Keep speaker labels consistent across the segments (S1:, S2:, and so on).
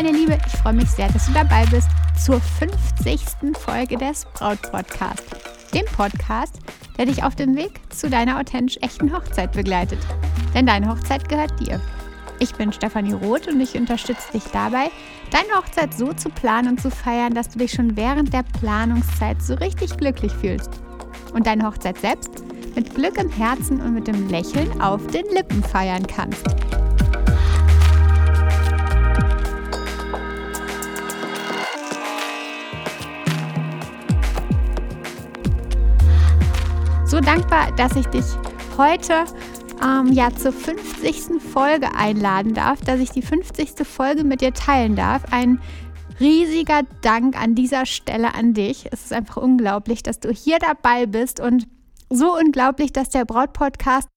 S1: Meine Liebe, ich freue mich sehr, dass du dabei bist zur 50. Folge des Braut Podcast, dem Podcast, der dich auf dem Weg zu deiner authentisch echten Hochzeit begleitet. Denn deine Hochzeit gehört dir. Ich bin Stefanie Roth und ich unterstütze dich dabei, deine Hochzeit so zu planen und zu feiern, dass du dich schon während der Planungszeit so richtig glücklich fühlst. Und deine Hochzeit selbst mit Glück im Herzen und mit dem Lächeln auf den Lippen feiern kannst. Dankbar, dass ich dich heute ähm, ja zur 50. Folge einladen darf, dass ich die 50. Folge mit dir teilen darf. Ein riesiger Dank an dieser Stelle an dich. Es ist einfach unglaublich, dass du hier dabei bist und so unglaublich, dass der Braut-Podcast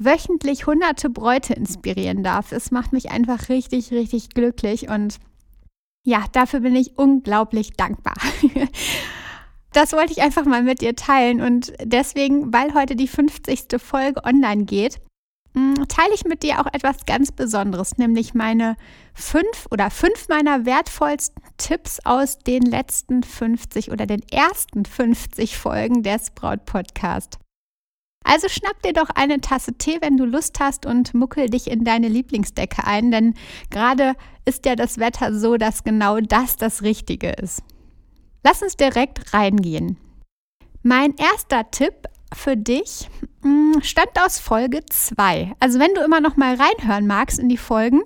S1: wöchentlich hunderte Bräute inspirieren darf. Es macht mich einfach richtig, richtig glücklich und ja, dafür bin ich unglaublich dankbar. das wollte ich einfach mal mit dir teilen. Und deswegen, weil heute die 50. Folge online geht, mm, teile ich mit dir auch etwas ganz Besonderes, nämlich meine fünf oder fünf meiner wertvollsten Tipps aus den letzten 50 oder den ersten 50 Folgen des Braut Podcast. Also schnapp dir doch eine Tasse Tee, wenn du Lust hast und muckel dich in deine Lieblingsdecke ein, denn gerade ist ja das Wetter so, dass genau das das Richtige ist. Lass uns direkt reingehen. Mein erster Tipp für dich mm, stammt aus Folge 2. Also wenn du immer noch mal reinhören magst in die Folgen,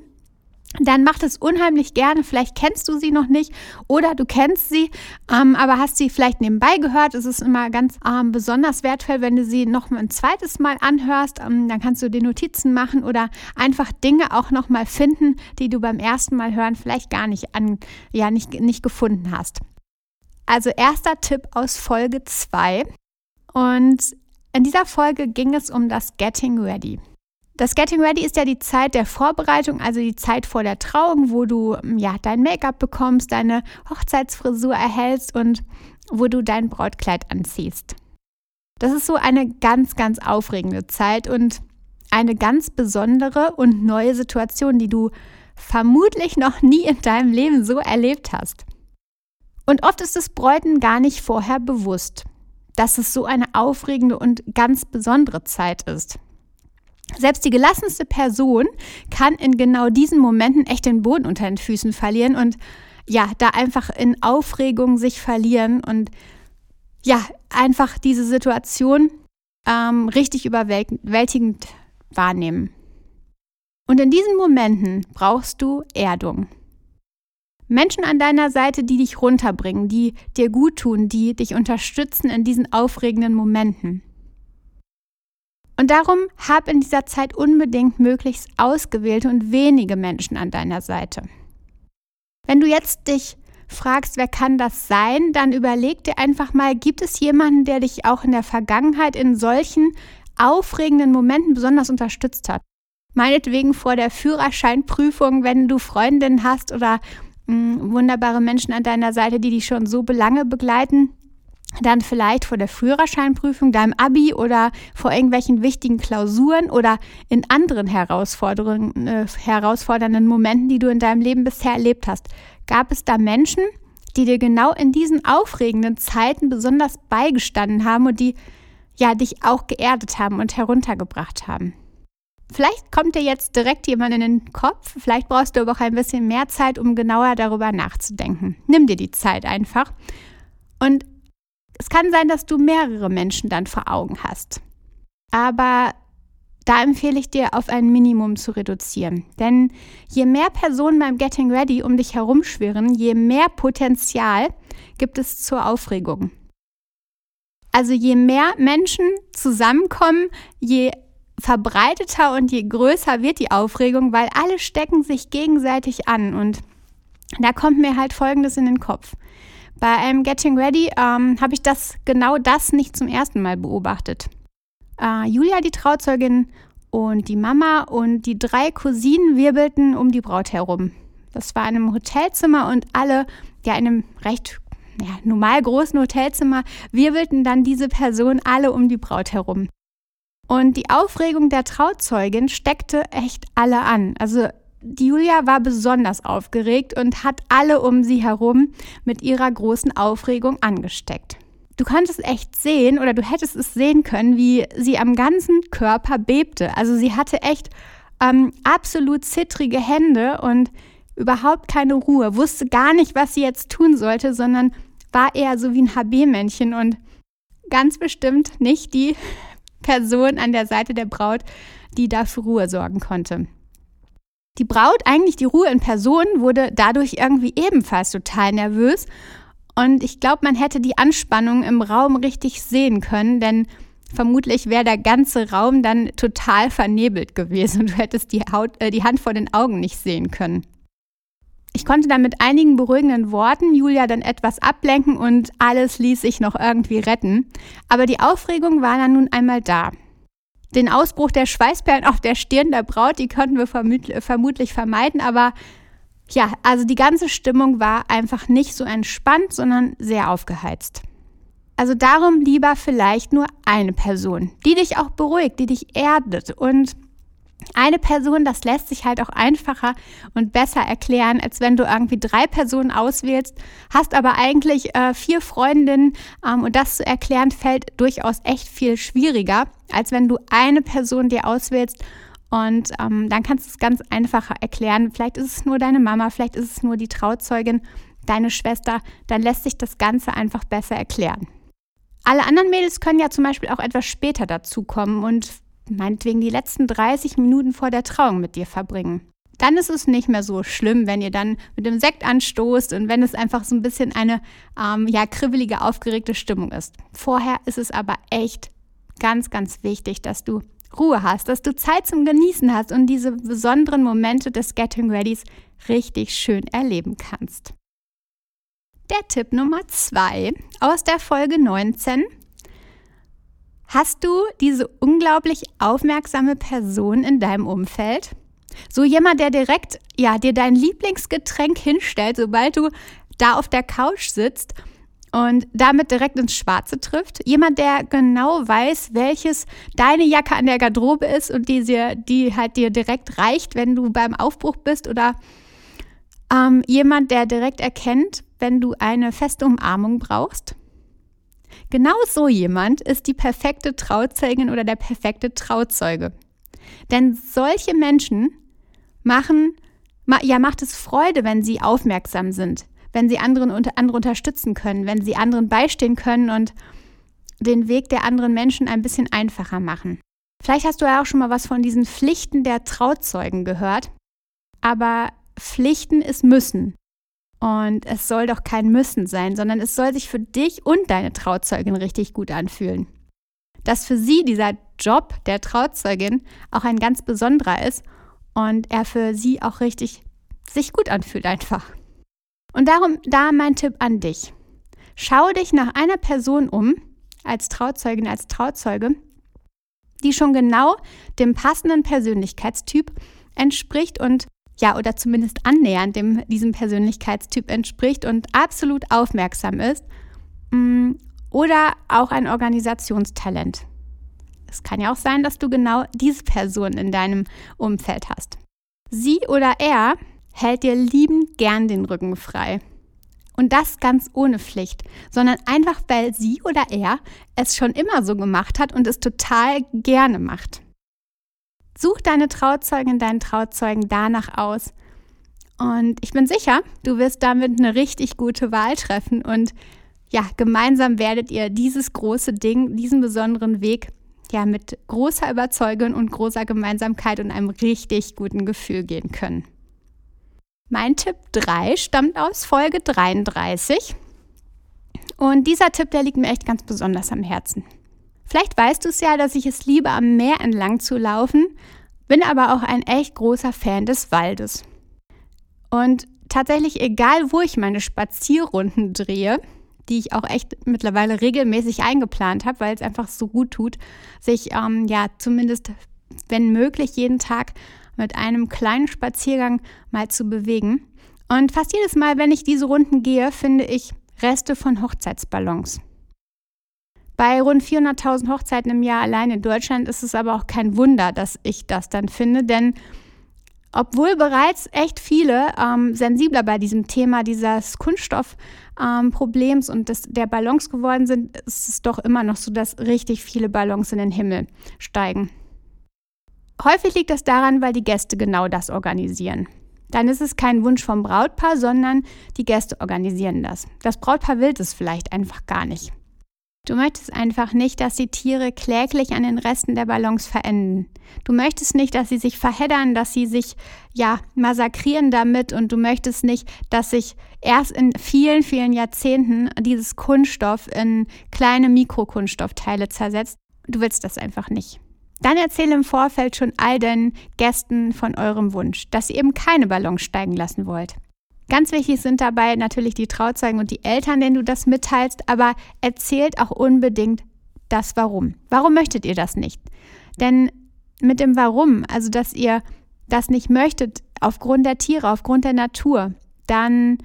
S1: dann mach das unheimlich gerne. Vielleicht kennst du sie noch nicht oder du kennst sie, ähm, aber hast sie vielleicht nebenbei gehört. Es ist immer ganz ähm, besonders wertvoll, wenn du sie noch ein zweites Mal anhörst. Ähm, dann kannst du dir Notizen machen oder einfach Dinge auch noch mal finden, die du beim ersten Mal hören vielleicht gar nicht an, ja nicht, nicht gefunden hast. Also erster Tipp aus Folge 2. Und in dieser Folge ging es um das Getting Ready. Das Getting Ready ist ja die Zeit der Vorbereitung, also die Zeit vor der Trauung, wo du ja dein Make-up bekommst, deine Hochzeitsfrisur erhältst und wo du dein Brautkleid anziehst. Das ist so eine ganz, ganz aufregende Zeit und eine ganz besondere und neue Situation, die du vermutlich noch nie in deinem Leben so erlebt hast. Und oft ist es Bräuten gar nicht vorher bewusst, dass es so eine aufregende und ganz besondere Zeit ist. Selbst die gelassenste Person kann in genau diesen Momenten echt den Boden unter den Füßen verlieren und ja, da einfach in Aufregung sich verlieren und ja, einfach diese Situation ähm, richtig überwältigend wahrnehmen. Und in diesen Momenten brauchst du Erdung. Menschen an deiner Seite, die dich runterbringen, die dir gut tun, die dich unterstützen in diesen aufregenden Momenten. Und darum hab in dieser Zeit unbedingt möglichst ausgewählte und wenige Menschen an deiner Seite. Wenn du jetzt dich fragst, wer kann das sein, dann überleg dir einfach mal, gibt es jemanden, der dich auch in der Vergangenheit in solchen aufregenden Momenten besonders unterstützt hat? Meinetwegen vor der Führerscheinprüfung, wenn du Freundinnen hast oder wunderbare Menschen an deiner Seite, die dich schon so belange begleiten, dann vielleicht vor der Führerscheinprüfung, deinem Abi oder vor irgendwelchen wichtigen Klausuren oder in anderen Herausforderungen, äh, herausfordernden Momenten, die du in deinem Leben bisher erlebt hast. Gab es da Menschen, die dir genau in diesen aufregenden Zeiten besonders beigestanden haben und die ja dich auch geerdet haben und heruntergebracht haben? Vielleicht kommt dir jetzt direkt jemand in den Kopf, vielleicht brauchst du aber auch ein bisschen mehr Zeit, um genauer darüber nachzudenken. Nimm dir die Zeit einfach. Und es kann sein, dass du mehrere Menschen dann vor Augen hast. Aber da empfehle ich dir, auf ein Minimum zu reduzieren. Denn je mehr Personen beim Getting Ready um dich herumschwirren, je mehr Potenzial gibt es zur Aufregung. Also je mehr Menschen zusammenkommen, je verbreiteter und je größer wird die Aufregung, weil alle stecken sich gegenseitig an. Und da kommt mir halt Folgendes in den Kopf. Bei einem Getting Ready ähm, habe ich das genau das nicht zum ersten Mal beobachtet. Äh, Julia, die Trauzeugin, und die Mama und die drei Cousinen wirbelten um die Braut herum. Das war in einem Hotelzimmer und alle, ja, in einem recht ja, normal großen Hotelzimmer, wirbelten dann diese Personen alle um die Braut herum. Und die Aufregung der Trauzeugin steckte echt alle an. Also die Julia war besonders aufgeregt und hat alle um sie herum mit ihrer großen Aufregung angesteckt. Du konntest echt sehen oder du hättest es sehen können, wie sie am ganzen Körper bebte. Also sie hatte echt ähm, absolut zittrige Hände und überhaupt keine Ruhe, wusste gar nicht, was sie jetzt tun sollte, sondern war eher so wie ein HB-Männchen und ganz bestimmt nicht die Person an der Seite der Braut, die da für Ruhe sorgen konnte. Die Braut, eigentlich die Ruhe in Person, wurde dadurch irgendwie ebenfalls total nervös. Und ich glaube, man hätte die Anspannung im Raum richtig sehen können, denn vermutlich wäre der ganze Raum dann total vernebelt gewesen und du hättest die, Haut, äh, die Hand vor den Augen nicht sehen können. Ich konnte dann mit einigen beruhigenden Worten Julia dann etwas ablenken und alles ließ sich noch irgendwie retten. Aber die Aufregung war dann nun einmal da. Den Ausbruch der Schweißperlen auf der Stirn der Braut, die konnten wir vermutlich vermeiden, aber ja, also die ganze Stimmung war einfach nicht so entspannt, sondern sehr aufgeheizt. Also darum lieber vielleicht nur eine Person, die dich auch beruhigt, die dich erdet und eine Person, das lässt sich halt auch einfacher und besser erklären, als wenn du irgendwie drei Personen auswählst, hast aber eigentlich äh, vier Freundinnen ähm, und das zu erklären fällt durchaus echt viel schwieriger, als wenn du eine Person dir auswählst und ähm, dann kannst du es ganz einfacher erklären. Vielleicht ist es nur deine Mama, vielleicht ist es nur die Trauzeugin, deine Schwester, dann lässt sich das Ganze einfach besser erklären. Alle anderen Mädels können ja zum Beispiel auch etwas später dazukommen und meinetwegen die letzten 30 Minuten vor der Trauung mit dir verbringen. Dann ist es nicht mehr so schlimm, wenn ihr dann mit dem Sekt anstoßt und wenn es einfach so ein bisschen eine ähm, ja, kribbelige, aufgeregte Stimmung ist. Vorher ist es aber echt ganz, ganz wichtig, dass du Ruhe hast, dass du Zeit zum Genießen hast und diese besonderen Momente des Getting Readys richtig schön erleben kannst. Der Tipp Nummer zwei aus der Folge 19 Hast du diese unglaublich aufmerksame Person in deinem Umfeld? So jemand, der direkt, ja, dir dein Lieblingsgetränk hinstellt, sobald du da auf der Couch sitzt und damit direkt ins Schwarze trifft. Jemand, der genau weiß, welches deine Jacke an der Garderobe ist und die, die halt dir direkt reicht, wenn du beim Aufbruch bist oder ähm, jemand, der direkt erkennt, wenn du eine feste Umarmung brauchst. Genau so jemand ist die perfekte Trauzeugin oder der perfekte Trauzeuge. Denn solche Menschen machen, ja, macht es Freude, wenn sie aufmerksam sind, wenn sie anderen, andere unterstützen können, wenn sie anderen beistehen können und den Weg der anderen Menschen ein bisschen einfacher machen. Vielleicht hast du ja auch schon mal was von diesen Pflichten der Trauzeugen gehört, aber Pflichten ist müssen. Und es soll doch kein Müssen sein, sondern es soll sich für dich und deine Trauzeugin richtig gut anfühlen. Dass für sie dieser Job der Trauzeugin auch ein ganz besonderer ist und er für sie auch richtig sich gut anfühlt einfach. Und darum da mein Tipp an dich. Schau dich nach einer Person um, als Trauzeugin, als Trauzeuge, die schon genau dem passenden Persönlichkeitstyp entspricht und ja, oder zumindest annähernd dem, diesem Persönlichkeitstyp entspricht und absolut aufmerksam ist. Mm, oder auch ein Organisationstalent. Es kann ja auch sein, dass du genau diese Person in deinem Umfeld hast. Sie oder er hält dir liebend gern den Rücken frei. Und das ganz ohne Pflicht, sondern einfach, weil sie oder er es schon immer so gemacht hat und es total gerne macht. Such deine Trauzeugin, deinen Trauzeugen danach aus. Und ich bin sicher, du wirst damit eine richtig gute Wahl treffen. Und ja, gemeinsam werdet ihr dieses große Ding, diesen besonderen Weg ja mit großer Überzeugung und großer Gemeinsamkeit und einem richtig guten Gefühl gehen können. Mein Tipp 3 stammt aus Folge 33. Und dieser Tipp, der liegt mir echt ganz besonders am Herzen. Vielleicht weißt du es ja, dass ich es liebe, am Meer entlang zu laufen, bin aber auch ein echt großer Fan des Waldes. Und tatsächlich, egal wo ich meine Spazierrunden drehe, die ich auch echt mittlerweile regelmäßig eingeplant habe, weil es einfach so gut tut, sich ähm, ja zumindest, wenn möglich, jeden Tag mit einem kleinen Spaziergang mal zu bewegen. Und fast jedes Mal, wenn ich diese Runden gehe, finde ich Reste von Hochzeitsballons. Bei rund 400.000 Hochzeiten im Jahr allein in Deutschland ist es aber auch kein Wunder, dass ich das dann finde, denn Obwohl bereits echt viele ähm, sensibler bei diesem Thema dieses Kunststoffproblems ähm, und des, der Ballons geworden sind, ist es doch immer noch so, dass richtig viele Ballons in den Himmel steigen. Häufig liegt das daran, weil die Gäste genau das organisieren. Dann ist es kein Wunsch vom Brautpaar, sondern die Gäste organisieren das. Das Brautpaar will es vielleicht einfach gar nicht. Du möchtest einfach nicht, dass die Tiere kläglich an den Resten der Ballons verenden. Du möchtest nicht, dass sie sich verheddern, dass sie sich ja massakrieren damit und du möchtest nicht, dass sich erst in vielen, vielen Jahrzehnten dieses Kunststoff in kleine Mikrokunststoffteile zersetzt. Du willst das einfach nicht. Dann erzähle im Vorfeld schon all den Gästen von eurem Wunsch, dass ihr eben keine Ballons steigen lassen wollt. Ganz wichtig sind dabei natürlich die Trauzeugen und die Eltern, denen du das mitteilst, aber erzählt auch unbedingt das Warum. Warum möchtet ihr das nicht? Denn mit dem Warum, also dass ihr das nicht möchtet aufgrund der Tiere, aufgrund der Natur, dann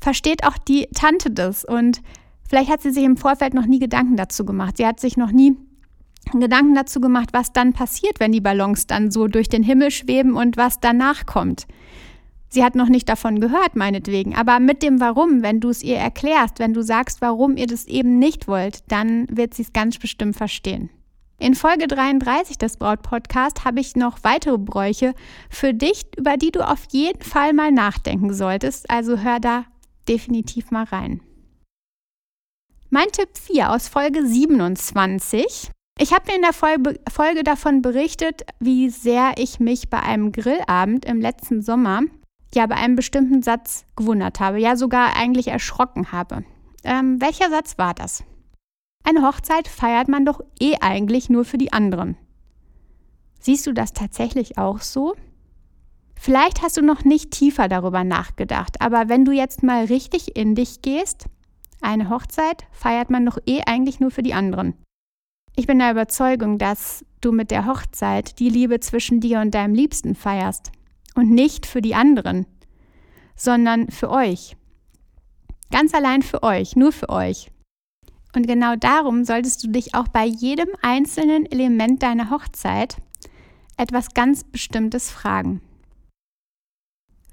S1: versteht auch die Tante das und vielleicht hat sie sich im Vorfeld noch nie Gedanken dazu gemacht. Sie hat sich noch nie Gedanken dazu gemacht, was dann passiert, wenn die Ballons dann so durch den Himmel schweben und was danach kommt. Sie hat noch nicht davon gehört, meinetwegen. Aber mit dem Warum, wenn du es ihr erklärst, wenn du sagst, warum ihr das eben nicht wollt, dann wird sie es ganz bestimmt verstehen. In Folge 33 des Braut-Podcast habe ich noch weitere Bräuche für dich, über die du auf jeden Fall mal nachdenken solltest. Also hör da definitiv mal rein. Mein Tipp 4 aus Folge 27. Ich habe mir in der Folge davon berichtet, wie sehr ich mich bei einem Grillabend im letzten Sommer ja bei einem bestimmten Satz gewundert habe, ja sogar eigentlich erschrocken habe. Ähm, welcher Satz war das? Eine Hochzeit feiert man doch eh eigentlich nur für die anderen. Siehst du das tatsächlich auch so? Vielleicht hast du noch nicht tiefer darüber nachgedacht, aber wenn du jetzt mal richtig in dich gehst, eine Hochzeit feiert man doch eh eigentlich nur für die anderen. Ich bin der Überzeugung, dass du mit der Hochzeit die Liebe zwischen dir und deinem Liebsten feierst und nicht für die anderen, sondern für euch. Ganz allein für euch, nur für euch. Und genau darum solltest du dich auch bei jedem einzelnen Element deiner Hochzeit etwas ganz Bestimmtes fragen.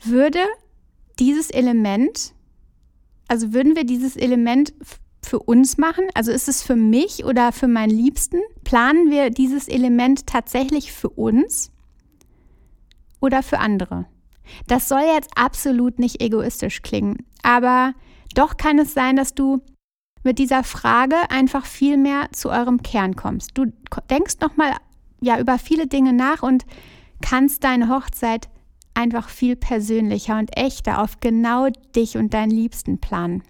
S1: Würde dieses Element, also würden wir dieses Element für uns machen? Also ist es für mich oder für meinen Liebsten? Planen wir dieses Element tatsächlich für uns? Oder für andere. Das soll jetzt absolut nicht egoistisch klingen, aber doch kann es sein, dass du mit dieser Frage einfach viel mehr zu eurem Kern kommst. Du denkst nochmal ja, über viele Dinge nach und kannst deine Hochzeit einfach viel persönlicher und echter auf genau dich und deinen Liebsten planen.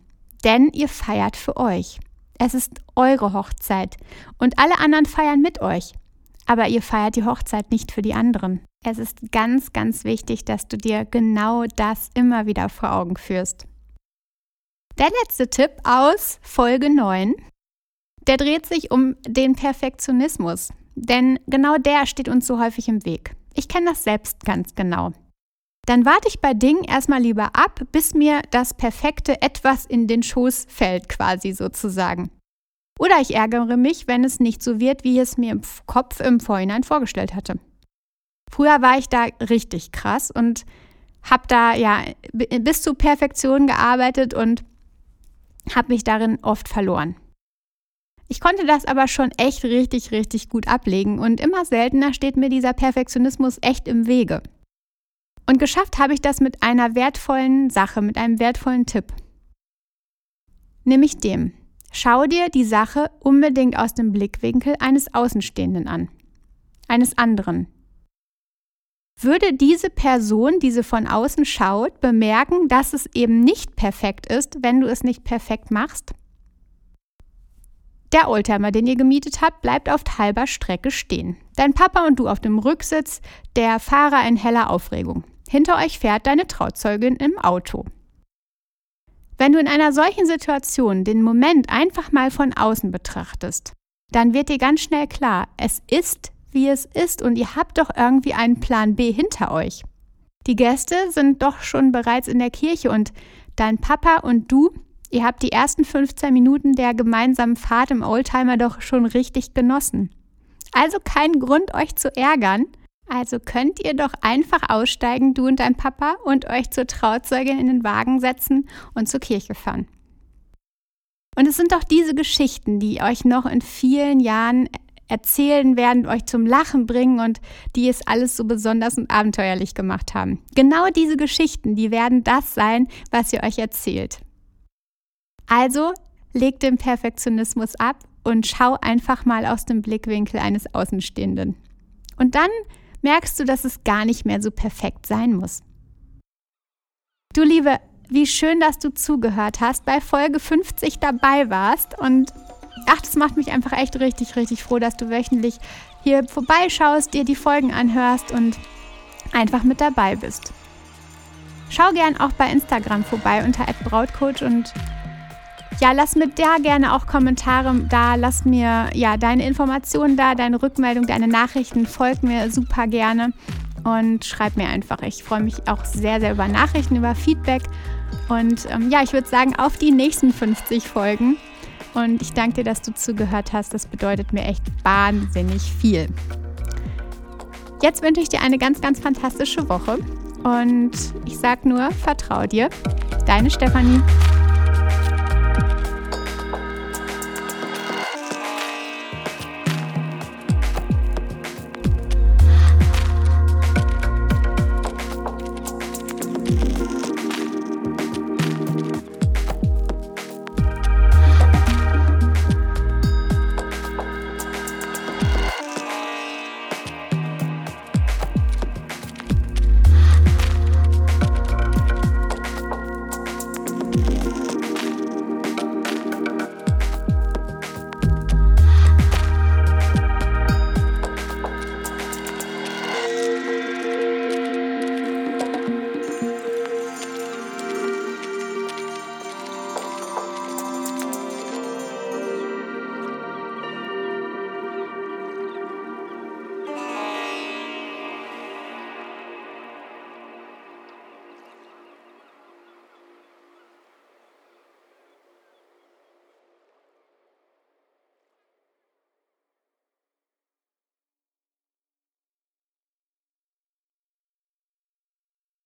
S1: Denn ihr feiert für euch. Es ist eure Hochzeit und alle anderen feiern mit euch. Aber ihr feiert die Hochzeit nicht für die anderen. Es ist ganz, ganz wichtig, dass du dir genau das immer wieder vor Augen führst. Der letzte Tipp aus Folge 9, der dreht sich um den Perfektionismus. Denn genau der steht uns so häufig im Weg. Ich kenne das selbst ganz genau. Dann warte ich bei Dingen erstmal lieber ab, bis mir das perfekte etwas in den Schoß fällt, quasi sozusagen. Oder ich ärgere mich, wenn es nicht so wird, wie ich es mir im Kopf im Vorhinein vorgestellt hatte. Früher war ich da richtig krass und habe da ja bis zur Perfektion gearbeitet und habe mich darin oft verloren. Ich konnte das aber schon echt richtig, richtig gut ablegen und immer seltener steht mir dieser Perfektionismus echt im Wege. Und geschafft habe ich das mit einer wertvollen Sache, mit einem wertvollen Tipp. Nämlich dem, schau dir die Sache unbedingt aus dem Blickwinkel eines Außenstehenden an, eines anderen, würde diese Person, die sie von außen schaut, bemerken, dass es eben nicht perfekt ist, wenn du es nicht perfekt machst? Der Oldtimer, den ihr gemietet habt, bleibt auf halber Strecke stehen. Dein Papa und du auf dem Rücksitz, der Fahrer in heller Aufregung. Hinter euch fährt deine Trauzeugin im Auto. Wenn du in einer solchen Situation den Moment einfach mal von außen betrachtest, dann wird dir ganz schnell klar, es ist wie es ist und ihr habt doch irgendwie einen Plan B hinter euch. Die Gäste sind doch schon bereits in der Kirche und dein Papa und du, ihr habt die ersten 15 Minuten der gemeinsamen Fahrt im Oldtimer doch schon richtig genossen. Also kein Grund, euch zu ärgern, Also könnt ihr doch einfach aussteigen, du und dein Papa, und euch zur Trauzeugin in den Wagen setzen und zur Kirche fahren. Und es sind doch diese Geschichten, die euch noch in vielen Jahren erzählen werden, euch zum Lachen bringen und die es alles so besonders und abenteuerlich gemacht haben. Genau diese Geschichten, die werden das sein, was ihr euch erzählt. Also legt den Perfektionismus ab und schau einfach mal aus dem Blickwinkel eines Außenstehenden. Und dann merkst du, dass es gar nicht mehr so perfekt sein muss. Du Liebe, wie schön, dass du zugehört hast, bei Folge 50 dabei warst und ach, das macht mich einfach echt richtig, richtig froh, dass du wöchentlich hier vorbeischaust, dir die Folgen anhörst und einfach mit dabei bist. Schau gern auch bei Instagram vorbei unter @brautcoach und ja, lass mir da gerne auch Kommentare da, lass mir ja deine Informationen da, deine Rückmeldung, deine Nachrichten, folg mir super gerne und schreib mir einfach. Ich freue mich auch sehr, sehr über Nachrichten, über Feedback und ähm, ja, ich würde sagen, auf die nächsten 50 Folgen. Und ich danke dir, dass du zugehört hast. Das bedeutet mir echt wahnsinnig viel. Jetzt wünsche ich dir eine ganz, ganz fantastische Woche. Und ich sage nur, vertrau dir. Deine Stefanie.